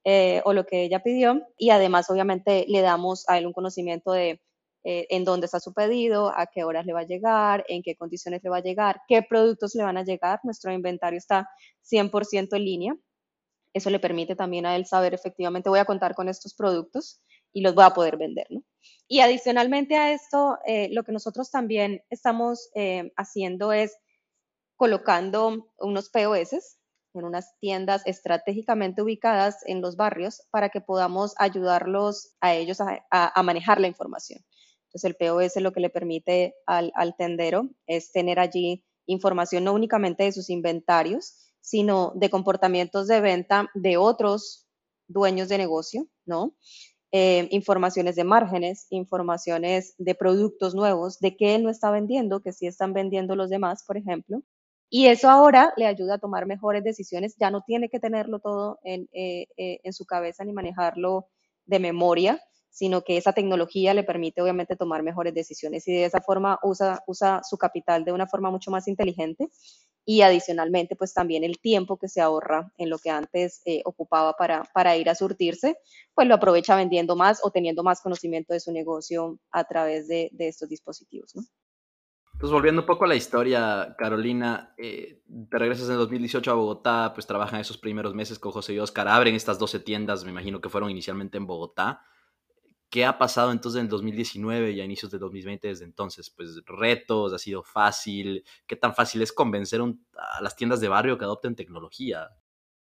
Speaker 3: eh, o lo que ella pidió y además obviamente le damos a él un conocimiento de eh, en dónde está su pedido, a qué horas le va a llegar, en qué condiciones le va a llegar, qué productos le van a llegar. Nuestro inventario está 100% en línea. Eso le permite también a él saber efectivamente voy a contar con estos productos y los voy a poder vender. ¿no? Y adicionalmente a esto, eh, lo que nosotros también estamos eh, haciendo es colocando unos POS en unas tiendas estratégicamente ubicadas en los barrios para que podamos ayudarlos a ellos a manejar la información. Entonces el POS lo que le permite al, tendero es tener allí información no únicamente de sus inventarios, sino de comportamientos de venta de otros dueños de negocio, ¿no? Eh, informaciones de márgenes, informaciones de productos nuevos, de qué él no está vendiendo, que sí están vendiendo los demás, por ejemplo. Y eso ahora le ayuda a tomar mejores decisiones, ya no tiene que tenerlo todo en, eh, eh, en su cabeza ni manejarlo de memoria, sino que esa tecnología le permite obviamente tomar mejores decisiones y de esa forma usa, usa su capital de una forma mucho más inteligente y adicionalmente pues también el tiempo que se ahorra en lo que antes eh, ocupaba para, para ir a surtirse, pues lo aprovecha vendiendo más o teniendo más conocimiento de su negocio a través de, de estos dispositivos. ¿no?
Speaker 2: Entonces, volviendo un poco a la historia, Carolina, eh, te regresas en 2018 a Bogotá, pues trabajan esos primeros meses con José y Oscar, abren estas 12 tiendas, me imagino que fueron inicialmente en Bogotá. ¿Qué ha pasado entonces en 2019 y a inicios de 2020 desde entonces? Pues retos, ha sido fácil. ¿Qué tan fácil es convencer a las tiendas de barrio que adopten tecnología?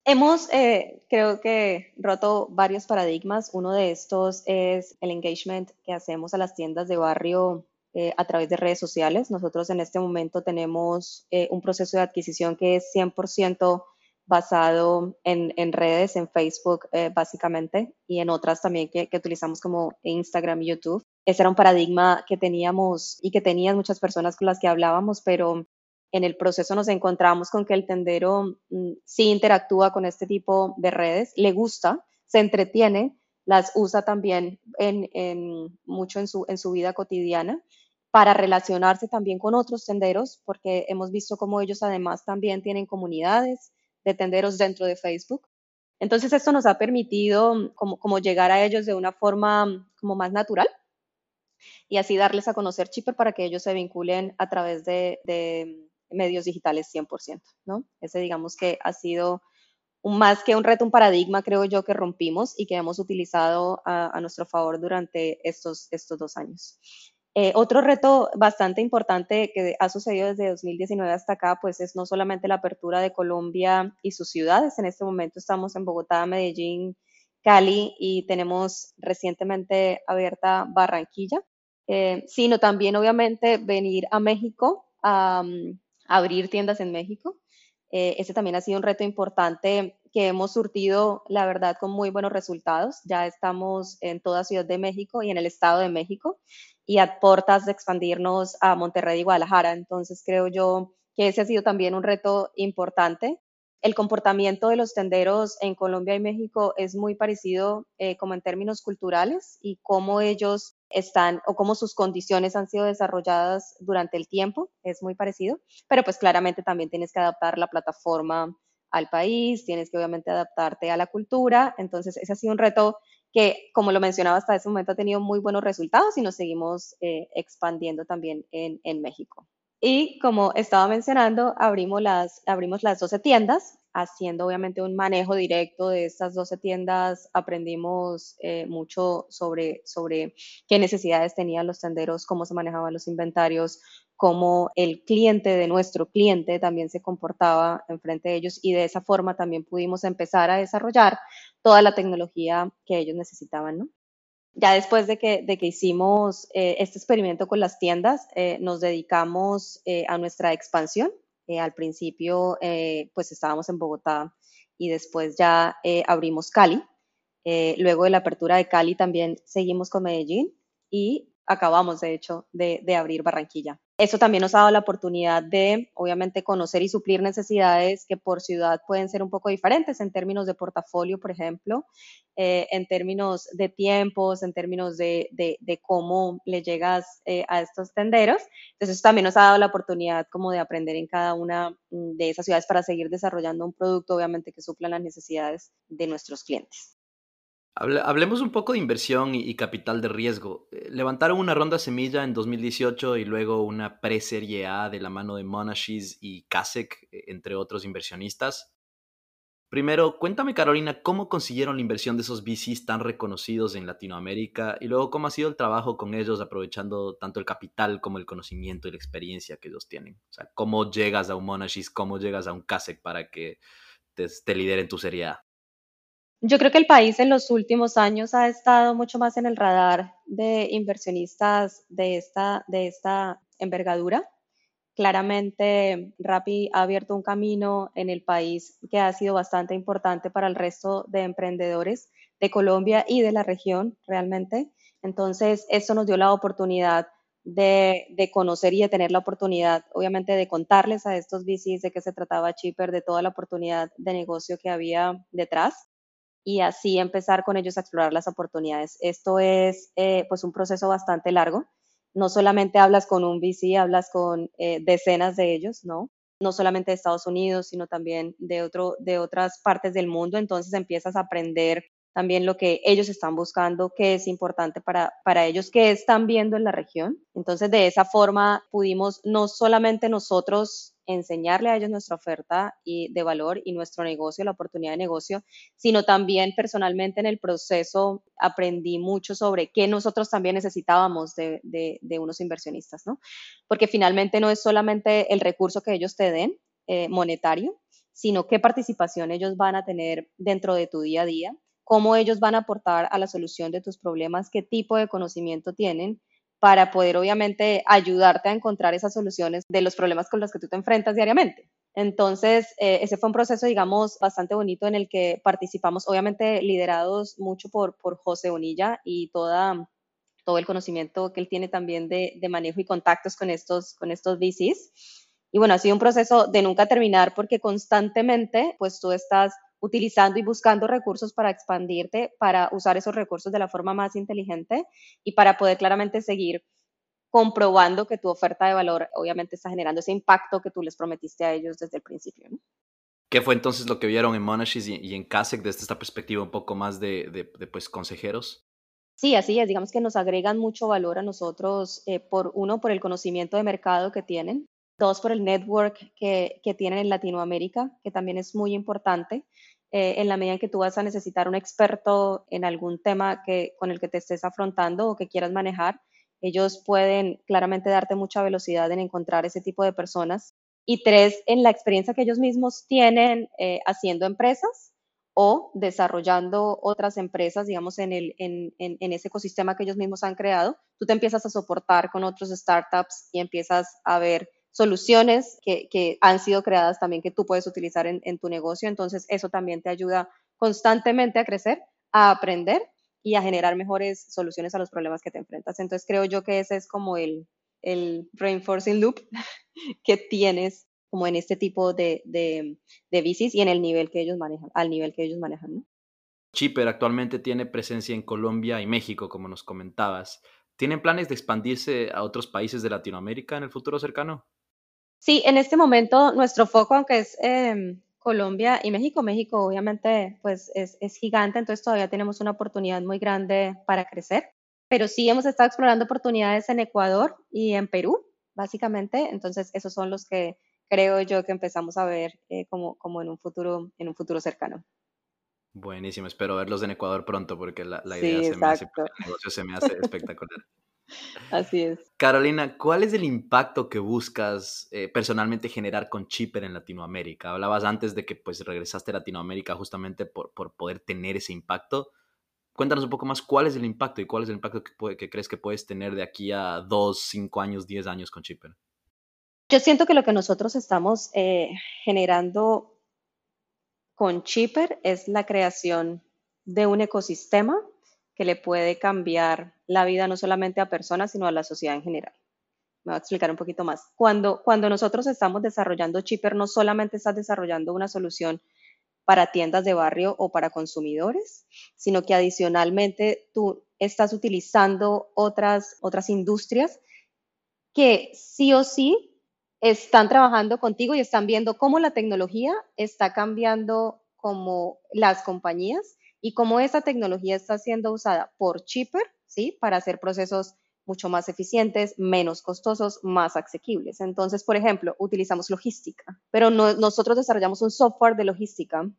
Speaker 3: Hemos, eh, creo que, roto varios paradigmas. Uno de estos es el engagement que hacemos a las tiendas de barrio eh, a través de redes sociales. Nosotros en este momento tenemos eh, un proceso de adquisición que es 100% basado en, en redes, en Facebook eh, básicamente, y en otras también que, que, utilizamos como Instagram YouTube. Ese era un paradigma que teníamos y que tenían muchas personas con las que hablábamos, pero en el proceso nos encontramos con que el tendero mm, sí interactúa con este tipo de redes, le gusta, se entretiene, las usa también en, en, mucho en su, en su vida cotidiana para relacionarse también con otros tenderos, porque hemos visto cómo ellos además también tienen comunidades, de tenderos dentro de Facebook. Entonces esto nos ha permitido como, como llegar a ellos de una forma como más natural y así darles a conocer Chipper para que ellos se vinculen a través de, medios digitales 100%, ¿no? Ese digamos que ha sido un, más que un reto, un paradigma, creo yo, que rompimos y que hemos utilizado a, nuestro favor durante estos, estos dos años. Eh, otro reto bastante importante que ha sucedido desde 2019 hasta acá, pues es no solamente la apertura de Colombia y sus ciudades. En este momento estamos en Bogotá, Medellín, Cali y tenemos recientemente abierta Barranquilla, eh, sino también obviamente venir a México a, mm, abrir tiendas en México. Eh, ese también ha sido un reto importante que hemos surtido, la verdad, con muy buenos resultados. Ya estamos en toda Ciudad de México y en el Estado de México y a portas de expandirnos a Monterrey y Guadalajara. Entonces creo yo que ese ha sido también un reto importante. El comportamiento de los tenderos en Colombia y México es muy parecido eh, como en términos culturales y cómo ellos están o cómo sus condiciones han sido desarrolladas durante el tiempo, es muy parecido, pero pues claramente también tienes que adaptar la plataforma al país, tienes que obviamente adaptarte a la cultura, entonces ese ha sido un reto que, como lo mencionaba hasta ese momento, ha tenido muy buenos resultados y nos seguimos eh, expandiendo también en, en, México. Y como estaba mencionando, abrimos las, abrimos las 12 tiendas, haciendo obviamente un manejo directo de estas 12 tiendas, aprendimos eh, mucho sobre, sobre qué necesidades tenían los tenderos, cómo se manejaban los inventarios, cómo el cliente de nuestro cliente también se comportaba enfrente de ellos y de esa forma también pudimos empezar a desarrollar toda la tecnología que ellos necesitaban, ¿no? Ya después de que, de que hicimos eh, este experimento con las tiendas, eh, nos dedicamos eh, a nuestra expansión. al principio, pues estábamos en Bogotá y después ya abrimos Cali. luego de la apertura de Cali también seguimos con Medellín y acabamos, de hecho, de abrir Barranquilla. Eso también nos ha dado la oportunidad de, obviamente, conocer y suplir necesidades que por ciudad pueden ser un poco diferentes en términos de portafolio, por ejemplo, eh, en términos de tiempos, en términos de, cómo le llegas eh, a estos tenderos. Entonces, eso también nos ha dado la oportunidad como de aprender en cada una de esas ciudades para seguir desarrollando un producto, obviamente, que supla las necesidades de nuestros clientes.
Speaker 2: Hablemos un poco de inversión y, capital de riesgo. Eh, levantaron una ronda semilla en 2018 y luego una pre-serie A de la mano de Monashis y Kasek, eh, entre otros inversionistas. Primero, cuéntame Carolina, ¿cómo consiguieron la inversión de esos VCs tan reconocidos en Latinoamérica? Y luego, ¿cómo ha sido el trabajo con ellos aprovechando tanto el capital como el conocimiento y la experiencia que ellos tienen? O sea, ¿cómo llegas a un Monashis, cómo llegas a un Kasek para que te, te lideren tu serie A?
Speaker 3: Yo creo que el país en los últimos años ha estado mucho más en el radar de inversionistas de esta, de esta envergadura. Claramente, Rappi ha abierto un camino en el país que ha sido bastante importante para el resto de emprendedores de Colombia y de la región, realmente. Entonces, eso nos dio la oportunidad de, de, conocer y de tener la oportunidad, obviamente, de contarles a estos VCs de qué se trataba Chipper, de toda la oportunidad de negocio que había detrás y así empezar con ellos a explorar las oportunidades. Esto es eh, pues un proceso bastante largo. No solamente hablas con un VC, hablas con eh, decenas de ellos, ¿no? No solamente de Estados Unidos, sino también de, otro, de otras partes del mundo. Entonces empiezas a aprender también lo que ellos están buscando, qué es importante para, para ellos, qué están viendo en la región. Entonces, de esa forma pudimos no solamente nosotros enseñarle a ellos nuestra oferta y de valor y nuestro negocio, la oportunidad de negocio, sino también personalmente en el proceso aprendí mucho sobre qué nosotros también necesitábamos de, de, unos inversionistas, ¿no? Porque finalmente no es solamente el recurso que ellos te den eh, monetario, sino qué participación ellos van a tener dentro de tu día a día, cómo ellos van a aportar a la solución de tus problemas, qué tipo de conocimiento tienen para poder obviamente ayudarte a encontrar esas soluciones de los problemas con los que tú te enfrentas diariamente. Entonces, eh, ese fue un proceso, digamos, bastante bonito en el que participamos, obviamente liderados mucho por, por José Bonilla y toda, todo el conocimiento que él tiene también de, de manejo y contactos con estos, con estos VCs. Y bueno, ha sido un proceso de nunca terminar porque constantemente, pues tú estás utilizando y buscando recursos para expandirte, para usar esos recursos de la forma más inteligente y para poder claramente seguir comprobando que tu oferta de valor obviamente está generando ese impacto que tú les prometiste a ellos desde el principio.
Speaker 2: ¿Qué fue entonces lo que vieron en Monashis y, en Kasek desde esta perspectiva un poco más de, de, pues, consejeros?
Speaker 3: Sí, así es. Digamos que nos agregan mucho valor a nosotros, eh, por uno, por el conocimiento de mercado que tienen, dos, por el network que, que tienen en Latinoamérica, que también es muy importante. Eh, en la medida en que tú vas a necesitar un experto en algún tema que, con el que te estés afrontando o que quieras manejar, ellos pueden claramente darte mucha velocidad en encontrar ese tipo de personas. Y tres, en la experiencia que ellos mismos tienen eh, haciendo empresas o desarrollando otras empresas, digamos, en, el, en, en, ese ecosistema que ellos mismos han creado, tú te empiezas a soportar con otros startups y empiezas a ver soluciones que, que han sido creadas también que tú puedes utilizar en, tu negocio. Entonces, eso también te ayuda constantemente a crecer, a aprender y a generar mejores soluciones a los problemas que te enfrentas. Entonces creo yo que ese es como el, el reinforcing loop que tienes como en este tipo de, de, de, bicis y en el nivel que ellos manejan, al nivel que ellos manejan. ¿no?
Speaker 2: Chipper actualmente tiene presencia en Colombia y México, como nos comentabas. ¿Tienen planes de expandirse a otros países de Latinoamérica en el futuro cercano?
Speaker 3: Sí, en este momento nuestro foco, aunque es eh, Colombia y México. México obviamente pues es, es, gigante, entonces todavía tenemos una oportunidad muy grande para crecer. Pero sí hemos estado explorando oportunidades en Ecuador y en Perú, básicamente. Entonces esos son los que creo yo que empezamos a ver eh, como, como en, un futuro, en un futuro cercano.
Speaker 2: Buenísimo, espero verlos en Ecuador pronto porque la, la idea se, me hace, el negocio se me hace espectacular.
Speaker 3: Así es.
Speaker 2: Carolina, ¿cuál es el impacto que buscas eh, personalmente generar con Chipper en Latinoamérica? Hablabas antes de que pues regresaste a Latinoamérica justamente por, por poder tener ese impacto. Cuéntanos un poco más cuál es el impacto y cuál es el impacto que, que crees que puedes tener de aquí a dos, cinco años, diez años con Chipper.
Speaker 3: Yo siento que lo que nosotros estamos eh, generando con Chipper es la creación de un ecosistema que le puede cambiar la vida no solamente a personas, sino a la sociedad en general. Me voy a explicar un poquito más. Cuando, cuando nosotros estamos desarrollando Chipper, no solamente estás desarrollando una solución para tiendas de barrio o para consumidores, sino que adicionalmente tú estás utilizando otras, otras industrias que sí o sí están trabajando contigo y están viendo cómo la tecnología está cambiando como las compañías y cómo esa tecnología está siendo usada por Chipper, ¿sí? Para hacer procesos mucho más eficientes, menos costosos, más asequibles. Entonces, por ejemplo, utilizamos logística, pero nosotros desarrollamos un software de logística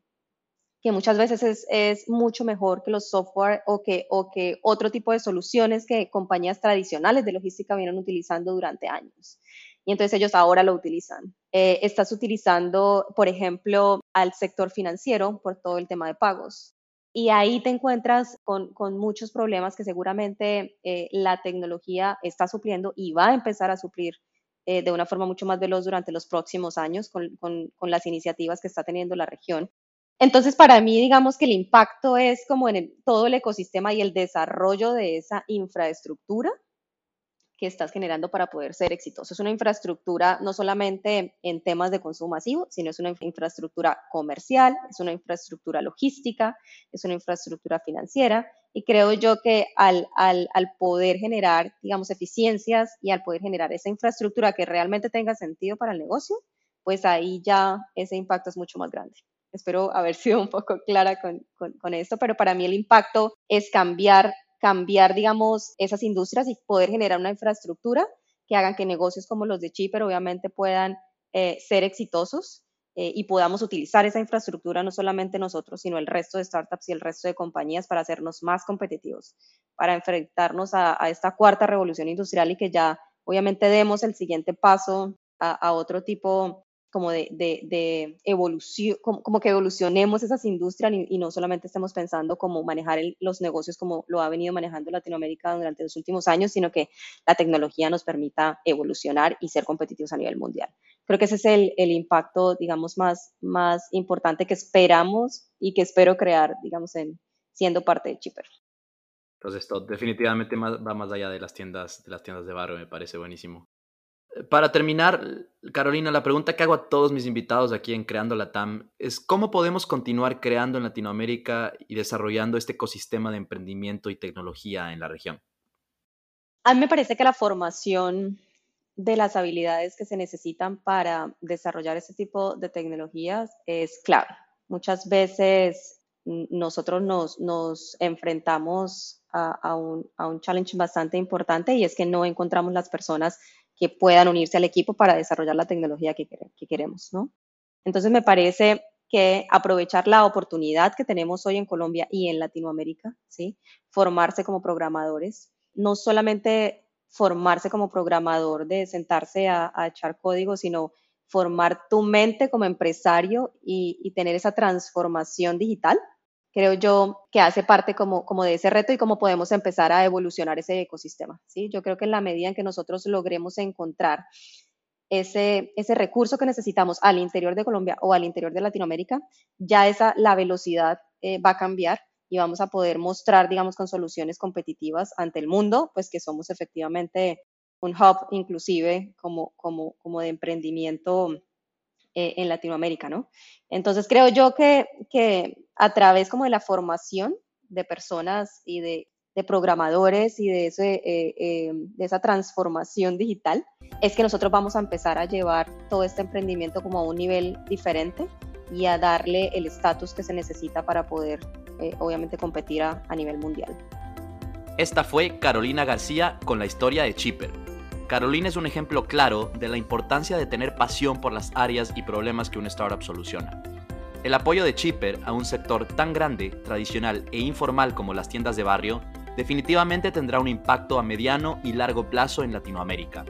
Speaker 3: que muchas veces es, es, mucho mejor que los software o que, o que otro tipo de soluciones que compañías tradicionales de logística vienen utilizando durante años. Y entonces ellos ahora lo utilizan. Eh, estás utilizando, por ejemplo, al sector financiero por todo el tema de pagos. Y ahí te encuentras con, con muchos problemas que seguramente eh, la tecnología está supliendo y va a empezar a suplir eh, de una forma mucho más veloz durante los próximos años con, con, con, las iniciativas que está teniendo la región. Entonces, para mí, digamos que el impacto es como en todo el ecosistema y el desarrollo de esa infraestructura que estás generando para poder ser exitoso. Es una infraestructura no solamente en temas de consumo masivo, sino es una infraestructura comercial, es una infraestructura logística, es una infraestructura financiera. Y creo yo que al, al, al poder generar, digamos, eficiencias y al poder generar esa infraestructura que realmente tenga sentido para el negocio, pues ahí ya ese impacto es mucho más grande. Espero haber sido un poco clara con, con, con esto, pero para mí el impacto es cambiar cambiar, digamos, esas industrias y poder generar una infraestructura que hagan que negocios como los de Chipper obviamente puedan eh, ser exitosos eh, y podamos utilizar esa infraestructura no solamente nosotros, sino el resto de startups y el resto de compañías para hacernos más competitivos, para enfrentarnos a, a esta cuarta revolución industrial y que ya obviamente demos el siguiente paso a, a otro tipo como de, de, de evolución, como, como, que evolucionemos esas industrias y, y, no solamente estemos pensando cómo manejar el, los negocios como lo ha venido manejando Latinoamérica durante los últimos años, sino que la tecnología nos permita evolucionar y ser competitivos a nivel mundial. Creo que ese es el, el impacto, digamos, más, más importante que esperamos y que espero crear, digamos, en, siendo parte de Chipper.
Speaker 2: Entonces, esto definitivamente va más allá de las tiendas, de las tiendas de barrio, me parece buenísimo. Para terminar, Carolina, la pregunta que hago a todos mis invitados aquí en Creando la TAM es cómo podemos continuar creando en Latinoamérica y desarrollando este ecosistema de emprendimiento y tecnología en la región.
Speaker 3: A mí me parece que la formación de las habilidades que se necesitan para desarrollar este tipo de tecnologías es clave. Muchas veces nosotros nos, enfrentamos a, un, challenge bastante importante y es que no encontramos las personas que puedan unirse al equipo para desarrollar la tecnología que, que queremos, ¿no? Entonces me parece que aprovechar la oportunidad que tenemos hoy en Colombia y en Latinoamérica, ¿sí? Formarse como programadores, no solamente formarse como programador de sentarse a, echar código, sino formar tu mente como empresario y, tener esa transformación digital, creo yo que hace parte como, como de ese reto y cómo podemos empezar a evolucionar ese ecosistema. ¿sí? Yo creo que en la medida en que nosotros logremos encontrar ese, ese recurso que necesitamos al interior de Colombia o al interior de Latinoamérica, ya esa, la velocidad eh, va a cambiar y vamos a poder mostrar, digamos, con soluciones competitivas ante el mundo, pues que somos efectivamente un hub inclusive como, como, como de emprendimiento eh, en Latinoamérica, ¿no? Entonces creo yo que, que a través como de la formación de personas y de, de programadores y de, ese, eh, eh, de esa transformación digital, es que nosotros vamos a empezar a llevar todo este emprendimiento como a un nivel diferente y a darle el estatus que se necesita para poder, obviamente, competir a, a nivel mundial.
Speaker 2: Esta fue Carolina García con la historia de Chipper. Carolina es un ejemplo claro de la importancia de tener pasión por las áreas y problemas que una startup soluciona. El apoyo de Chipper a un sector tan grande, tradicional e informal como las tiendas de barrio definitivamente tendrá un impacto a mediano y largo plazo en Latinoamérica.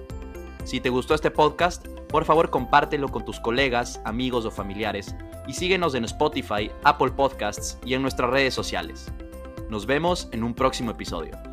Speaker 2: Si te gustó este podcast, por favor compártelo con tus colegas, amigos o familiares y síguenos en Spotify, Apple Podcasts y en nuestras redes sociales. Nos vemos en un próximo episodio.